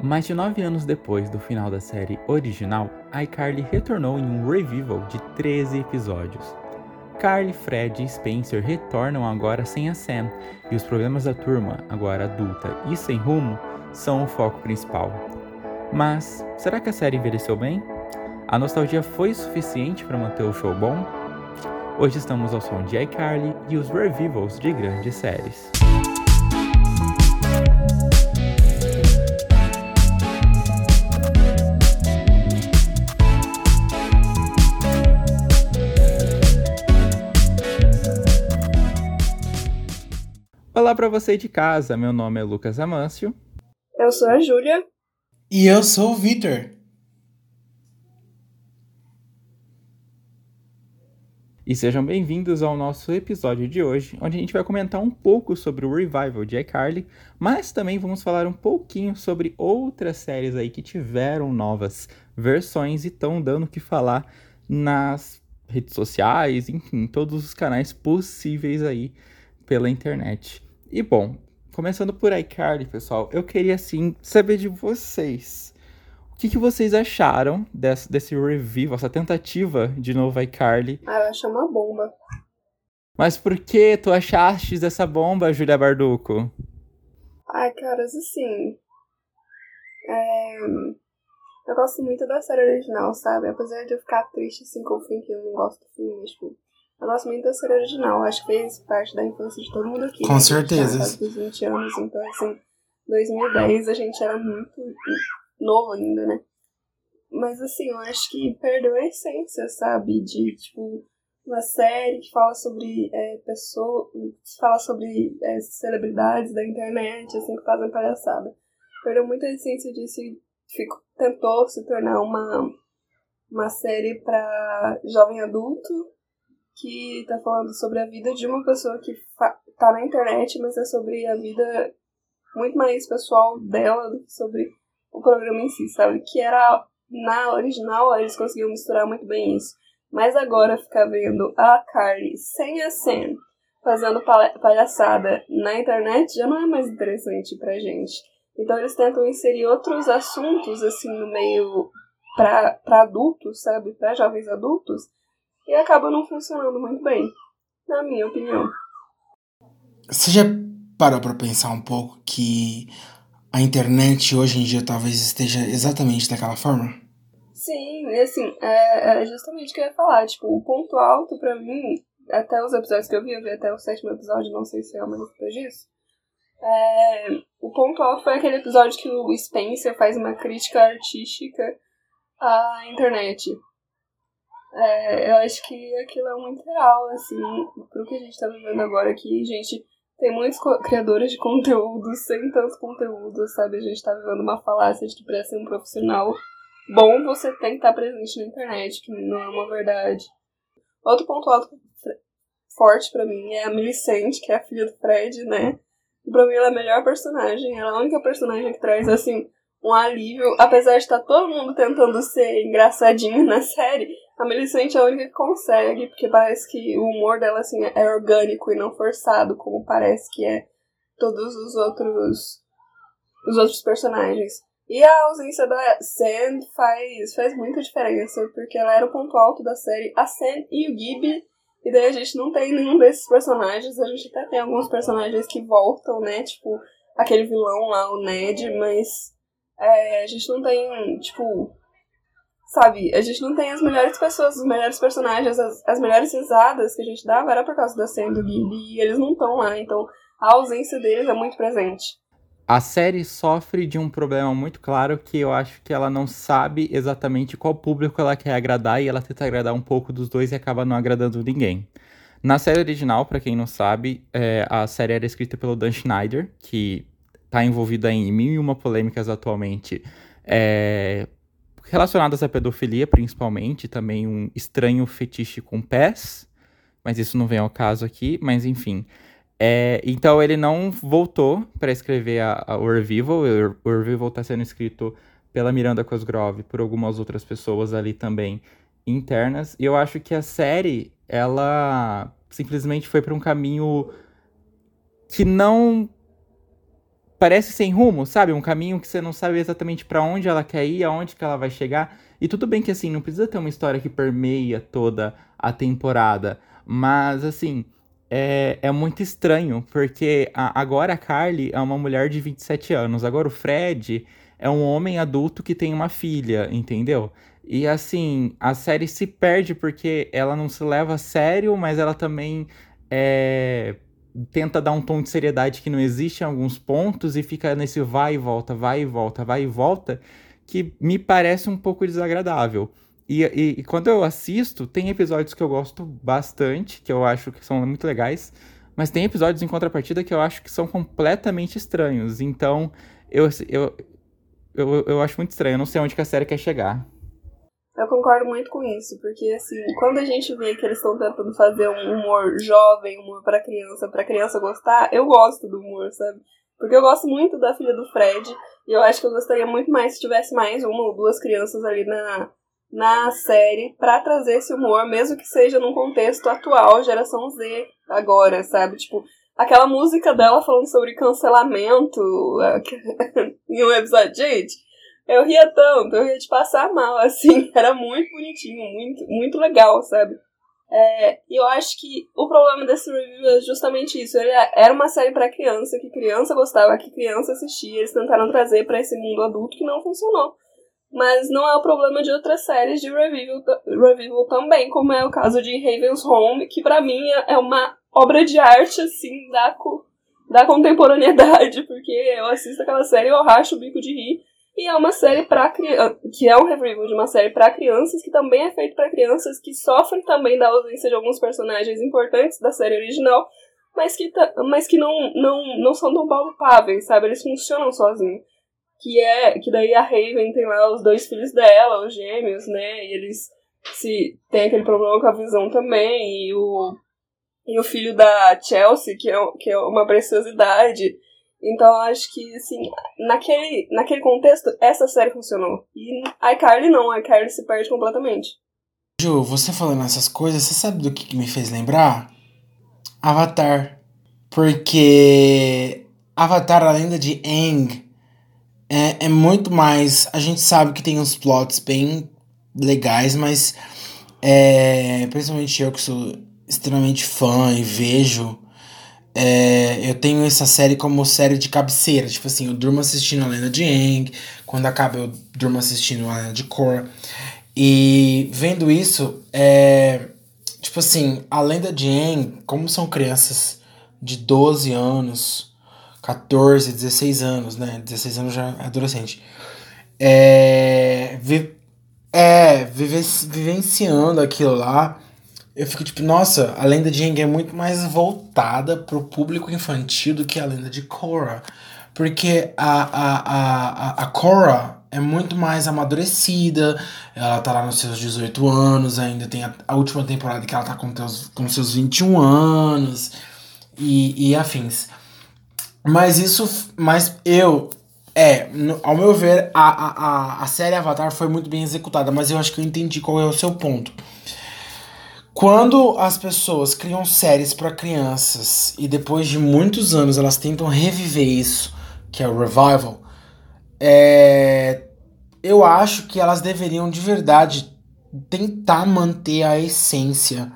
Mais de nove anos depois do final da série original, iCarly retornou em um revival de 13 episódios. Carly, Fred e Spencer retornam agora sem a Sam, e os problemas da turma, agora adulta e sem rumo, são o foco principal. Mas será que a série envelheceu bem? A nostalgia foi suficiente para manter o show bom? Hoje estamos ao som de iCarly e os revivals de grandes séries. Olá para você de casa, meu nome é Lucas Amâncio. Eu sou a Júlia. E eu sou o Vitor. E sejam bem-vindos ao nosso episódio de hoje, onde a gente vai comentar um pouco sobre o revival de iCarly, mas também vamos falar um pouquinho sobre outras séries aí que tiveram novas versões e estão dando o que falar nas redes sociais, enfim, todos os canais possíveis aí pela internet. E bom, começando por iCarly, pessoal, eu queria assim saber de vocês. O que, que vocês acharam desse, desse review, essa tentativa de novo iCarly? Ah, eu achei uma bomba. Mas por que tu achaste dessa bomba, Julia Barduco? Ai, caras, assim. É... Eu gosto muito da série original, sabe? Apesar de eu ficar triste assim com o fim, que eu não gosto do filme, tipo. Eu gosto muito da série original, acho que fez parte da infância de todo mundo aqui. Com né? certeza. Já dos 20 anos, então assim, 2010 a gente era muito novo ainda, né? Mas assim, eu acho que perdeu a essência, sabe? De, tipo, uma série que fala sobre é, pessoas, fala sobre é, celebridades da internet, assim, que fazem palhaçada. Perdeu muito a essência disso e ficou, tentou se tornar uma, uma série para jovem adulto que tá falando sobre a vida de uma pessoa que tá na internet, mas é sobre a vida muito mais pessoal dela do que sobre o programa em si, sabe? Que era na original eles conseguiam misturar muito bem isso. Mas agora ficar vendo a Carly sem a Sam fazendo palhaçada na internet já não é mais interessante pra gente. Então eles tentam inserir outros assuntos assim no meio pra adultos, sabe? Pra jovens adultos e acaba não funcionando muito bem, na minha opinião. Você já parou para pensar um pouco que a internet hoje em dia talvez esteja exatamente daquela forma? Sim, e assim, é, é justamente o que eu ia falar. Tipo, o ponto alto para mim, até os episódios que eu vi, eu vi até o sétimo episódio, não sei se é uma depois disso. É, o ponto alto foi aquele episódio que o Spencer faz uma crítica artística à internet. É, eu acho que aquilo é muito real, assim, pro que a gente tá vivendo agora aqui, gente. Tem muitos criadores de conteúdo sem tanto conteúdo, sabe? A gente tá vivendo uma falácia de que pra ser um profissional bom você tem que estar tá presente na internet, que não é uma verdade. Outro ponto alto forte para mim é a Millicent, que é a filha do Fred, né? Pra mim ela é a melhor personagem, ela é a única personagem que traz, assim, um alívio. Apesar de estar tá todo mundo tentando ser engraçadinho na série, a Melisande é a única que consegue, porque parece que o humor dela assim é orgânico e não forçado, como parece que é todos os outros os outros personagens. E a ausência da Sam faz, faz muita diferença, porque ela era o ponto alto da série, a Sam e o Gibby, e daí a gente não tem nenhum desses personagens, a gente até tem alguns personagens que voltam, né, tipo aquele vilão lá, o Ned, mas é, a gente não tem, tipo, sabe, a gente não tem as melhores pessoas, os melhores personagens, as, as melhores risadas que a gente dava era por causa da cena do Gilly e eles não estão lá, então a ausência deles é muito presente. A série sofre de um problema muito claro que eu acho que ela não sabe exatamente qual público ela quer agradar e ela tenta agradar um pouco dos dois e acaba não agradando ninguém. Na série original, para quem não sabe, é, a série era escrita pelo Dan Schneider, que está envolvida em mil e uma polêmicas atualmente, é, relacionadas à pedofilia, principalmente, também um estranho fetiche com pés, mas isso não vem ao caso aqui, mas enfim. É, então ele não voltou para escrever a, a, o Revival, o Revival está sendo escrito pela Miranda Cosgrove, por algumas outras pessoas ali também internas, e eu acho que a série, ela simplesmente foi para um caminho que não parece sem rumo, sabe? Um caminho que você não sabe exatamente para onde ela quer ir, aonde que ela vai chegar. E tudo bem que assim, não precisa ter uma história que permeia toda a temporada, mas assim, é, é muito estranho, porque a, agora a Carly é uma mulher de 27 anos, agora o Fred é um homem adulto que tem uma filha, entendeu? E assim, a série se perde porque ela não se leva a sério, mas ela também é, tenta dar um tom de seriedade que não existe em alguns pontos e fica nesse vai e volta, vai e volta, vai e volta, que me parece um pouco desagradável. E, e, e, quando eu assisto, tem episódios que eu gosto bastante, que eu acho que são muito legais, mas tem episódios em contrapartida que eu acho que são completamente estranhos. Então, eu, eu, eu, eu acho muito estranho, eu não sei onde que a série quer chegar. Eu concordo muito com isso, porque assim, quando a gente vê que eles estão tentando fazer um humor jovem, humor para criança, para criança gostar, eu gosto do humor, sabe? Porque eu gosto muito da filha do Fred, e eu acho que eu gostaria muito mais se tivesse mais uma ou duas crianças ali na, na série para trazer esse humor, mesmo que seja num contexto atual, geração Z, agora, sabe? Tipo, aquela música dela falando sobre cancelamento em um episódio, gente eu ria tanto, eu ria de passar mal, assim. Era muito bonitinho, muito, muito legal, sabe? É, e eu acho que o problema desse review é justamente isso. Ele é, era uma série para criança, que criança gostava, que criança assistia. Eles tentaram trazer para esse mundo adulto que não funcionou. Mas não é o problema de outras séries de review, review também, como é o caso de Raven's Home, que para mim é, é uma obra de arte, assim, da, da contemporaneidade, porque eu assisto aquela série e eu racho o bico de rir. E é uma série para que é um review de uma série para crianças que também é feito para crianças que sofrem também da ausência de alguns personagens importantes da série original, mas que, mas que não, não, não são tão palpáveis, sabe? Eles funcionam sozinhos. Que é que daí a Raven tem lá os dois filhos dela, os gêmeos, né? E eles se tem aquele problema com a visão também e o e o filho da Chelsea, que é, que é uma preciosidade. Então acho que, assim, naquele, naquele contexto, essa série funcionou. E a iCarly não, a iCarly se perde completamente. Ju, você falando essas coisas, você sabe do que, que me fez lembrar? Avatar. Porque Avatar, a lenda de Aang, é, é muito mais. A gente sabe que tem uns plots bem legais, mas é, principalmente eu que sou extremamente fã e vejo é, eu tenho essa série como série de cabeceira. Tipo assim, eu durmo assistindo a Lenda de Aang. Quando acaba, eu durmo assistindo a Lenda de Korra. E vendo isso, é, tipo assim, a Lenda de Aang, como são crianças de 12 anos, 14, 16 anos, né? 16 anos já é adolescente. É, vi, é vivenciando aquilo lá eu fico tipo, nossa, a lenda de Aang é muito mais voltada pro público infantil do que a lenda de Korra. Porque a, a, a, a Korra é muito mais amadurecida, ela tá lá nos seus 18 anos, ainda tem a, a última temporada que ela tá com, teus, com seus 21 anos e, e afins. Mas isso, mas eu, é, no, ao meu ver, a, a, a série Avatar foi muito bem executada, mas eu acho que eu entendi qual é o seu ponto. Quando as pessoas criam séries para crianças e depois de muitos anos elas tentam reviver isso, que é o revival, é... eu acho que elas deveriam de verdade tentar manter a essência,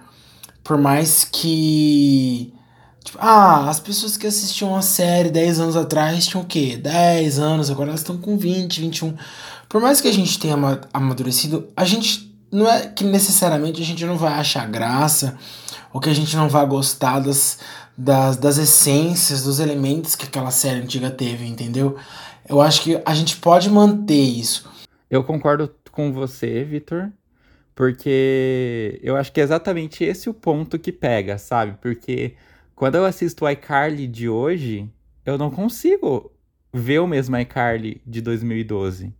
por mais que Tipo, ah, as pessoas que assistiam a série 10 anos atrás tinham o quê? 10 anos, agora elas estão com 20, 21. Por mais que a gente tenha amadurecido, a gente não é que necessariamente a gente não vai achar graça ou que a gente não vai gostar das, das, das essências, dos elementos que aquela série antiga teve, entendeu? Eu acho que a gente pode manter isso. Eu concordo com você, Vitor, porque eu acho que é exatamente esse o ponto que pega, sabe? Porque quando eu assisto o iCarly de hoje, eu não consigo ver o mesmo iCarly de 2012.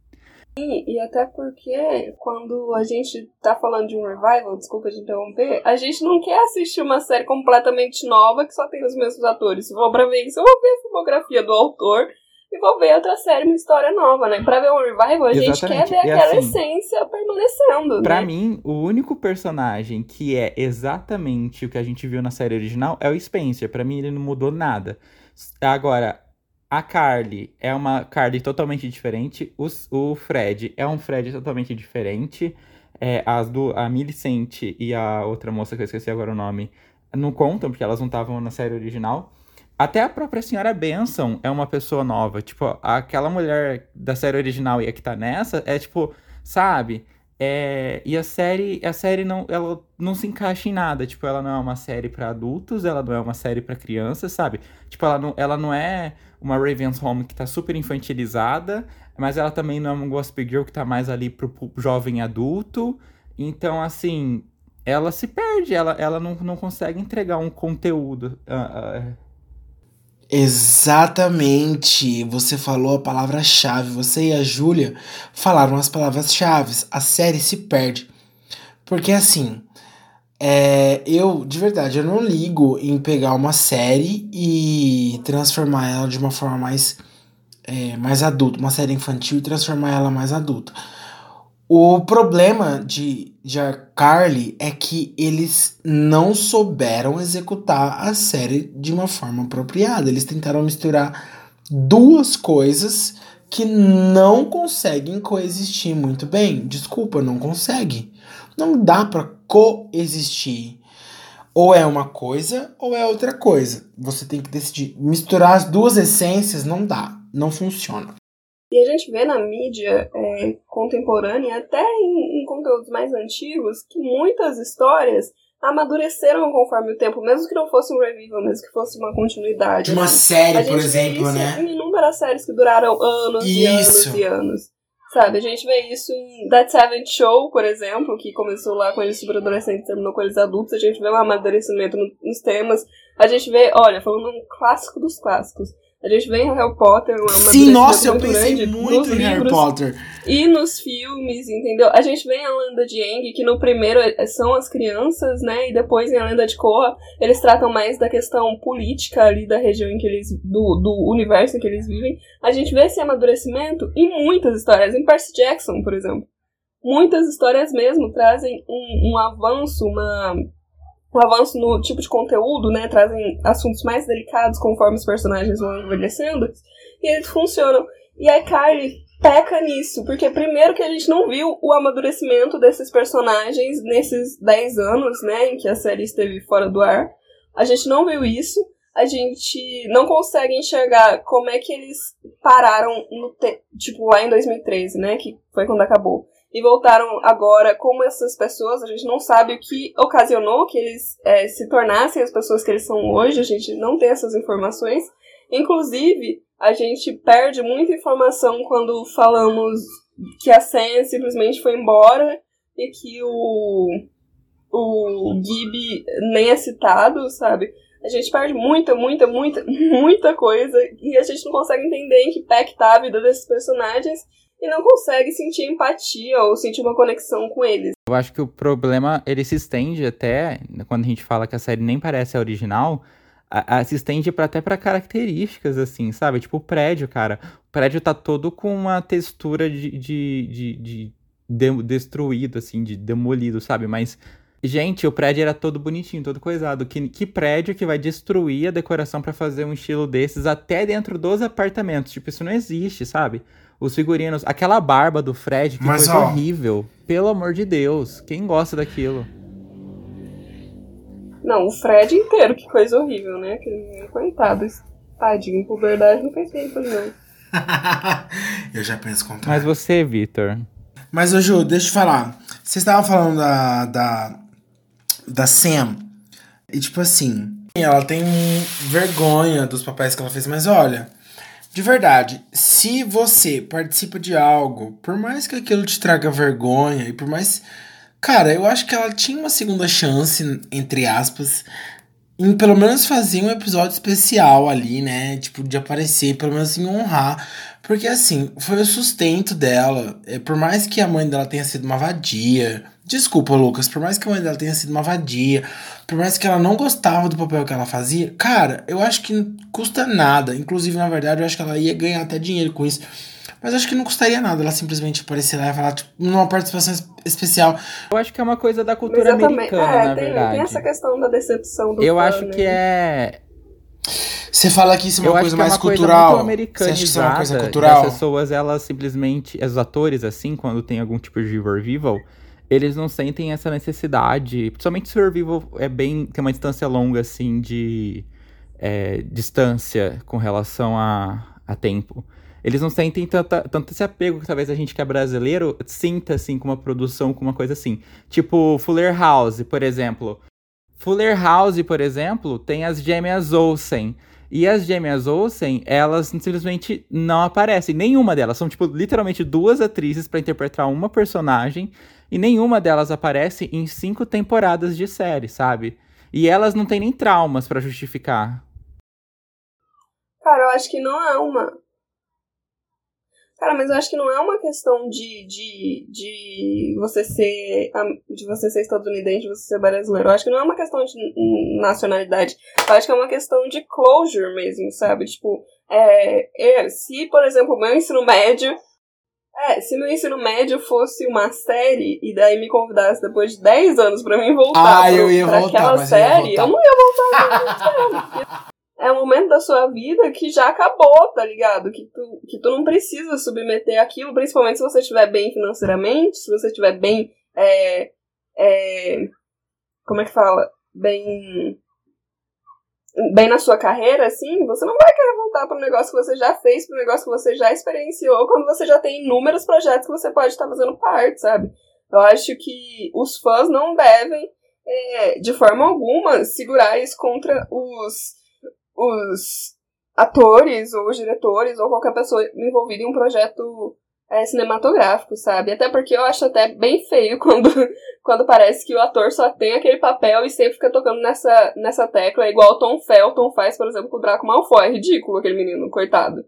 E, e até porque quando a gente tá falando de um revival, desculpa de interromper, a gente não quer assistir uma série completamente nova que só tem os mesmos atores. Se for pra ver isso, eu vou ver a filmografia do autor e vou ver outra série, uma história nova, né? Pra ver um revival, a Exatamente. gente quer ver aquela assim, essência permanecendo. Pra né? mim, o único personagem que é exatamente o que a gente viu na série original é o Spencer. Pra mim, ele não mudou nada. Agora, A Carly é uma Carly totalmente diferente. O, Fred é um Fred totalmente diferente. É, as do, a Millicent e a outra moça que eu esqueci agora o nome não contam, porque elas não estavam na série original. Até a própria senhora Benson é uma pessoa nova. Tipo, aquela mulher da série original e a que tá nessa é tipo, sabe? É, e a série, a série não, ela não se encaixa em nada. Tipo, ela não é uma série para adultos, ela não é uma série para crianças, sabe? Tipo, ela não, ela não é uma Raven's Home que tá super infantilizada, mas ela também não é uma Gossip Girl que tá mais ali pro, pro jovem adulto. Então, assim, ela se perde, ela, ela não, não consegue entregar um conteúdo. Uh, uh, Exatamente, você falou a palavra-chave. Você e a Júlia falaram as palavras-chave. A série se perde. Porque assim, é, eu, de verdade, eu não ligo em pegar uma série e transformar ela de uma forma mais, é, mais adulta, uma série infantil e transformar ela mais adulta. O problema de, de Carly é que eles não souberam executar a série de uma forma apropriada. Eles tentaram misturar duas coisas que não conseguem coexistir muito bem. Desculpa, não consegue. Não dá para coexistir. Ou é uma coisa ou é outra coisa. Você tem que decidir. Misturar as duas essências não dá, não funciona. E a gente vê na mídia é, contemporânea, até em, em, conteúdos mais antigos, que muitas histórias amadureceram conforme o tempo, mesmo que não fosse um revival, mesmo que fosse uma continuidade. De uma assim. série, por exemplo, né? Em inúmeras séries que duraram anos isso. e anos e anos. Sabe, a gente vê isso em That Seventh Show, por exemplo, que começou lá com eles super adolescentes, terminou com eles adultos, a gente vê um amadurecimento nos temas. A gente vê, olha, falando um clássico dos clássicos, a gente vê em Harry Potter uma Sim, nossa, eu pensei muito em Harry Potter. E nos filmes, entendeu? A gente vê a lenda de Aang, que no primeiro é, são as crianças, né? E depois em a lenda de Korra, eles tratam mais da questão política ali da região em que eles. do, do universo em que eles vivem. A gente vê esse amadurecimento em muitas histórias. Em Percy Jackson, por exemplo. Muitas histórias mesmo trazem um, um avanço, uma o avanço no tipo de conteúdo, né? Trazem assuntos mais delicados conforme os personagens vão envelhecendo. E eles funcionam. E a Kylie peca nisso, porque primeiro que a gente não viu o amadurecimento desses personagens nesses 10 anos, né, em que a série esteve fora do ar. A gente não viu isso. A gente não consegue enxergar como é que eles pararam no tipo lá em 2013, né, que foi quando acabou e voltaram agora como essas pessoas. A gente não sabe o que ocasionou que eles é, se tornassem as pessoas que eles são hoje, a gente não tem essas informações. Inclusive, a gente perde muita informação quando falamos que a Sam simplesmente foi embora e que o, o Gibby nem é citado, sabe? A gente perde muita, muita, muita, muita coisa e a gente não consegue entender em que pé que tá a vida desses personagens e não consegue sentir empatia ou sentir uma conexão com eles. Eu acho que o problema, ele se estende até, quando a gente fala que a série nem parece a original, a, a, se estende pra, até para características, assim, sabe? Tipo o prédio, cara. O prédio tá todo com uma textura de, de, de, de, de destruído, assim, de demolido, sabe? Mas Gente, o prédio era todo bonitinho, todo coisado. Que, que prédio que vai destruir a decoração para fazer um estilo desses até dentro dos apartamentos? Tipo, isso não existe, sabe? Os figurinos, aquela barba do Fred, que Mas, coisa ó, horrível. Pelo amor de Deus, quem gosta daquilo? Não, o Fred inteiro, que coisa horrível, né? Que, coitado, tadinho, por verdade, não pensei nisso, não. eu já penso contrário. Mas você, Vitor? Mas, ô Ju, deixa eu te falar. Você estava falando da, da, da Sam. E, tipo assim, ela tem vergonha dos papéis que ela fez, mas olha de verdade, se você participa de algo, por mais que aquilo te traga vergonha e por mais. Cara, eu acho que ela tinha uma segunda chance, entre aspas, pelo menos fazer um episódio especial ali, né? Tipo, de aparecer, pelo menos em honrar. Porque assim, foi o sustento dela. É, por mais que a mãe dela tenha sido uma vadia, Desculpa, Lucas, por mais que a mãe dela tenha sido uma vadia, por mais que ela não gostava do papel que ela fazia, cara, eu acho que custa nada. Inclusive, na verdade, eu acho que ela ia ganhar até dinheiro com isso. Mas acho que não custaria nada ela simplesmente aparecer lá e falar, tipo, numa participação especial. Eu acho que é uma coisa da cultura americana, é, na tem, verdade. Tem essa questão da decepção do Eu fã, acho né? que é Você fala que isso é uma eu coisa acho que mais é uma cultural. coisa muito Você acha que isso é uma coisa cultural? Das pessoas, elas simplesmente, os atores, assim, quando tem algum tipo de survival, eles não sentem essa necessidade. Principalmente survival é bem. tem uma distância longa, assim, de é, distância com relação a, a tempo. Eles não sentem tanto esse apego que talvez a gente que é brasileiro sinta, assim, com uma produção, com uma coisa assim. Tipo, Fuller House, por exemplo. Fuller House, por exemplo, tem as gêmeas Olsen. E as gêmeas Olsen, elas simplesmente não aparecem. Nenhuma delas. São, tipo, literalmente duas atrizes para interpretar uma personagem. E nenhuma delas aparece em cinco temporadas de série, sabe? E elas não têm nem traumas para justificar. Cara, eu acho que não é uma. Cara, mas eu acho que não é uma questão de, de, de você ser de você ser estadunidense, de você ser brasileiro. Eu acho que não é uma questão de nacionalidade. Eu acho que é uma questão de closure mesmo, sabe? Tipo, é, é, se, por exemplo, meu ensino médio. É, se meu ensino médio fosse uma série e daí me convidasse depois de 10 anos pra mim voltar Ah, pro, eu ia pra voltar, aquela eu série, voltar. eu não ia voltar um momento da sua vida que já acabou, tá ligado? Que tu, que tu não precisa submeter aquilo, principalmente se você estiver bem financeiramente, se você estiver bem. É, é, como é que fala? Bem. Bem na sua carreira, assim, você não vai querer voltar para um negócio que você já fez, para um negócio que você já experienciou, quando você já tem inúmeros projetos que você pode estar fazendo parte, sabe? Eu acho que os fãs não devem, é, de forma alguma, segurar isso contra os os atores ou os diretores ou qualquer pessoa envolvida em um projeto é, cinematográfico, sabe? Até porque eu acho até bem feio quando, quando parece que o ator só tem aquele papel e sempre fica tocando nessa, nessa tecla, igual o Tom Felton faz, por exemplo, com o Draco Malfoy. É ridículo aquele menino, coitado.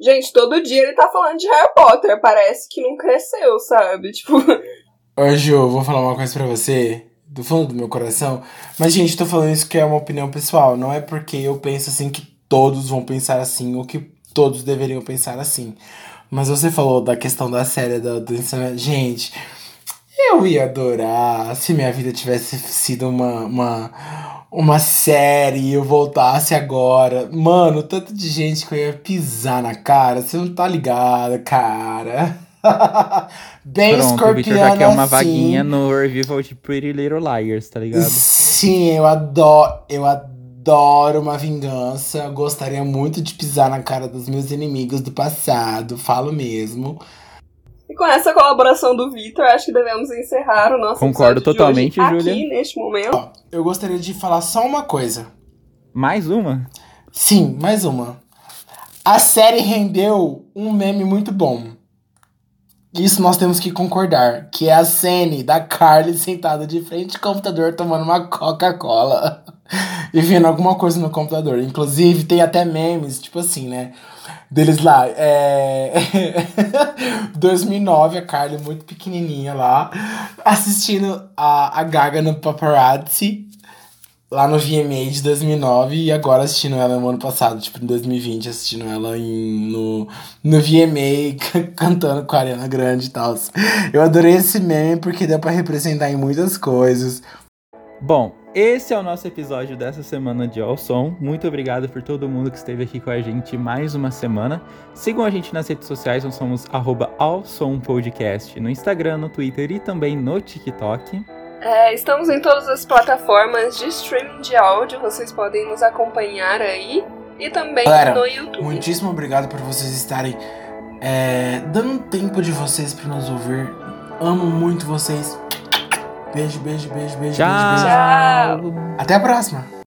Gente, todo dia ele tá falando de Harry Potter, parece que não cresceu, sabe? Tipo, Ô, Ju, vou falar uma coisa pra você, do fundo do meu coração. Mas, gente, tô falando isso que é uma opinião pessoal. Não é porque eu penso assim que todos vão pensar assim ou que todos deveriam pensar assim. Mas você falou da questão da série ensino. Gente, eu ia adorar se minha vida tivesse sido uma, uma, uma série e eu voltasse agora. Mano, tanto de gente que eu ia pisar na cara. Você não tá ligado, cara. Bem Pronto, o Victor já quer escorpiana uma assim. vaguinha no revival de Pretty Little Liars, tá ligado? Sim, eu adoro, eu adoro uma vingança. Gostaria muito de pisar na cara dos meus inimigos do passado, falo mesmo. e com essa colaboração do Victor, acho que devemos encerrar o nosso Concordo totalmente, hoje Júlia. aqui, neste momento. Ó, eu gostaria de falar só uma coisa. Mais uma? Sim, mais uma. A série rendeu um meme muito bom. Isso nós temos que concordar. Que é a cena da Carly sentada de frente ao computador tomando uma Coca-Cola. e vendo alguma coisa no computador. Inclusive, tem até memes, tipo assim, né? Deles lá. É... 2009, a Carly muito pequenininha lá. Assistindo a, a Gaga no Paparazzi lá no VMA de 2009 e agora assistindo ela no ano passado, tipo, em 2020, assistindo ela em, no, no VMA, can- cantando com a Ariana Grande e tal. Eu adorei esse meme porque deu pra representar em muitas coisas. Bom, esse é o nosso episódio dessa semana de All Som. Muito obrigado por todo mundo que esteve aqui com a gente mais uma semana. Sigam a gente nas redes sociais, nós somos arroba Podcast no Instagram, no Twitter e também no TikTok. É, estamos em todas as plataformas de streaming de áudio, vocês podem nos acompanhar aí. E também Galera, no YouTube. Muitíssimo obrigado por vocês estarem é, dando tempo de vocês pra nos ouvir. Amo muito vocês. Beijo, beijo, beijo, beijo, beijo, beijo. Tchau! Tchau. Até a próxima!